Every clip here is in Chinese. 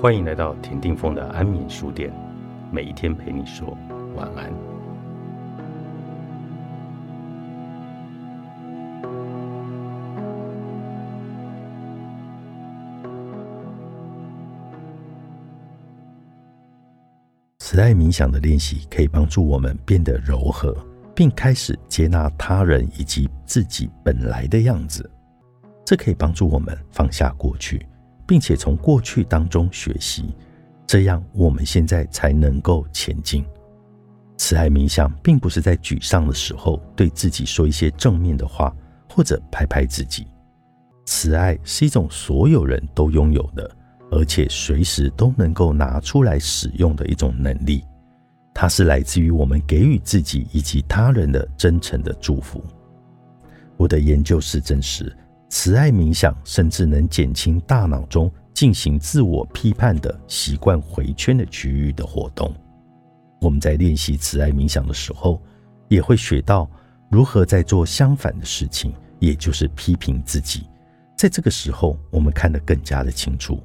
欢迎来到田定峰的安眠书店，每一天陪你说晚安。慈爱冥想的练习可以帮助我们变得柔和，并开始接纳他人以及自己本来的样子。这可以帮助我们放下过去。并且从过去当中学习，这样我们现在才能够前进。慈爱冥想并不是在沮丧的时候对自己说一些正面的话，或者拍拍自己。慈爱是一种所有人都拥有的，而且随时都能够拿出来使用的一种能力。它是来自于我们给予自己以及他人的真诚的祝福。我的研究是证实。慈爱冥想甚至能减轻大脑中进行自我批判的习惯回圈的区域的活动。我们在练习慈爱冥想的时候，也会学到如何在做相反的事情，也就是批评自己。在这个时候，我们看得更加的清楚。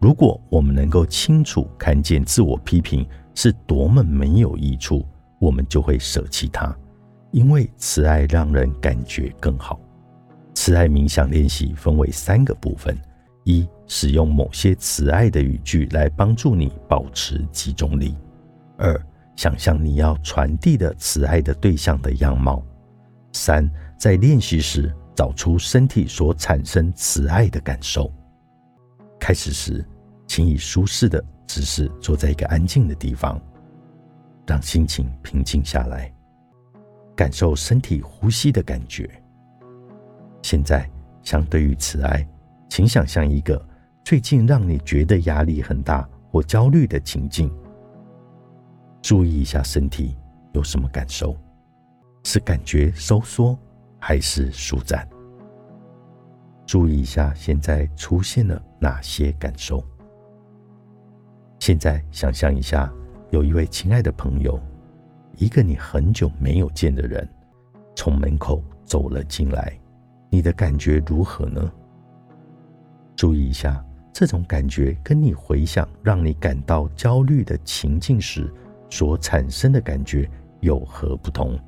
如果我们能够清楚看见自我批评是多么没有益处，我们就会舍弃它，因为慈爱让人感觉更好。慈爱冥想练习分为三个部分：一、使用某些慈爱的语句来帮助你保持集中力；二、想象你要传递的慈爱的对象的样貌；三、在练习时找出身体所产生慈爱的感受。开始时，请以舒适的姿势坐在一个安静的地方，让心情平静下来，感受身体呼吸的感觉。现在，相对于慈爱，请想象一个最近让你觉得压力很大或焦虑的情境。注意一下身体有什么感受，是感觉收缩还是舒展？注意一下现在出现了哪些感受。现在想象一下，有一位亲爱的朋友，一个你很久没有见的人，从门口走了进来。你的感觉如何呢？注意一下，这种感觉跟你回想让你感到焦虑的情境时所产生的感觉有何不同？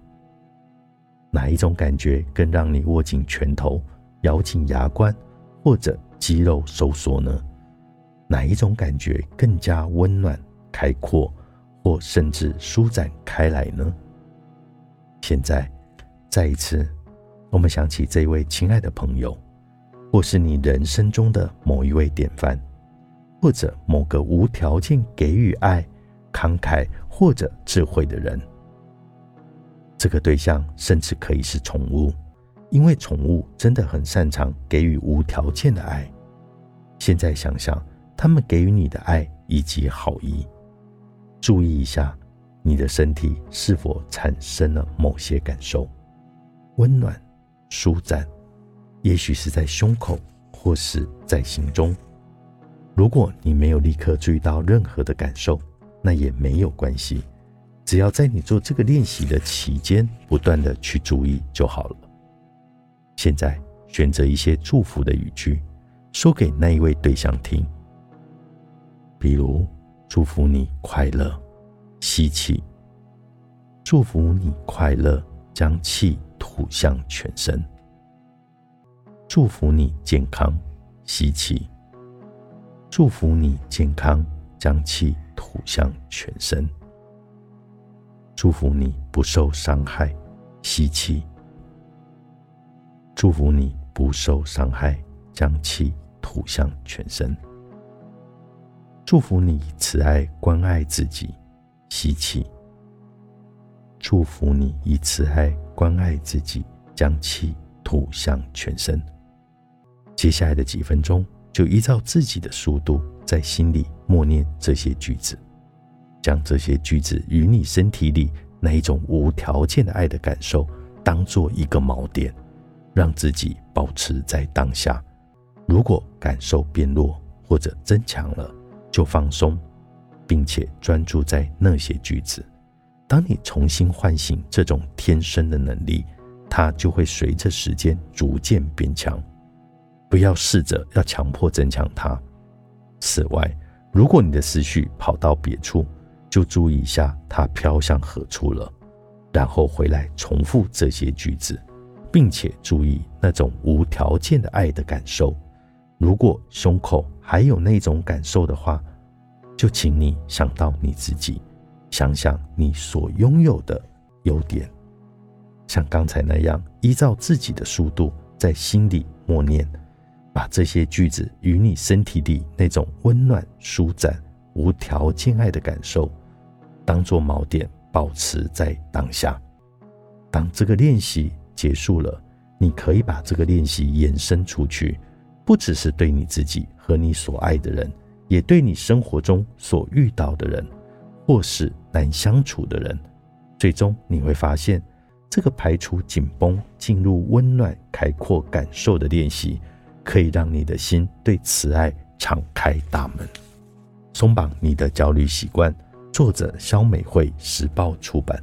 哪一种感觉更让你握紧拳头、咬紧牙关，或者肌肉收缩呢？哪一种感觉更加温暖、开阔，或甚至舒展开来呢？现在，再一次。我们想起这位亲爱的朋友，或是你人生中的某一位典范，或者某个无条件给予爱、慷慨或者智慧的人。这个对象甚至可以是宠物，因为宠物真的很擅长给予无条件的爱。现在想想他们给予你的爱以及好意，注意一下你的身体是否产生了某些感受，温暖。舒展，也许是在胸口，或是在心中。如果你没有立刻注意到任何的感受，那也没有关系。只要在你做这个练习的期间，不断的去注意就好了。现在选择一些祝福的语句，说给那一位对象听。比如，祝福你快乐，吸气；祝福你快乐，将气。吐向全身，祝福你健康，吸气；祝福你健康，将气吐向全身；祝福你不受伤害，吸气；祝福你不受伤害，将气吐向全身；祝福你慈爱关爱自己，吸气。祝福你以慈爱关爱自己，将气吐向全身。接下来的几分钟，就依照自己的速度，在心里默念这些句子，将这些句子与你身体里那一种无条件的爱的感受，当做一个锚点，让自己保持在当下。如果感受变弱或者增强了，就放松，并且专注在那些句子。当你重新唤醒这种天生的能力，它就会随着时间逐渐变强。不要试着要强迫增强它。此外，如果你的思绪跑到别处，就注意一下它飘向何处了，然后回来重复这些句子，并且注意那种无条件的爱的感受。如果胸口还有那种感受的话，就请你想到你自己，想想你所拥有的优点，像刚才那样，依照自己的速度在心里默念，把这些句子与你身体里那种温暖、舒展、无条件爱的感受，当做锚点，保持在当下。当这个练习结束了，你可以把这个练习延伸出去。不只是对你自己和你所爱的人，也对你生活中所遇到的人，或是难相处的人。最终你会发现，这个排除紧绷、进入温暖、开阔感受的练习，可以让你的心对慈爱敞开大门。松绑你的焦虑习惯。作者：肖美惠，时报出版。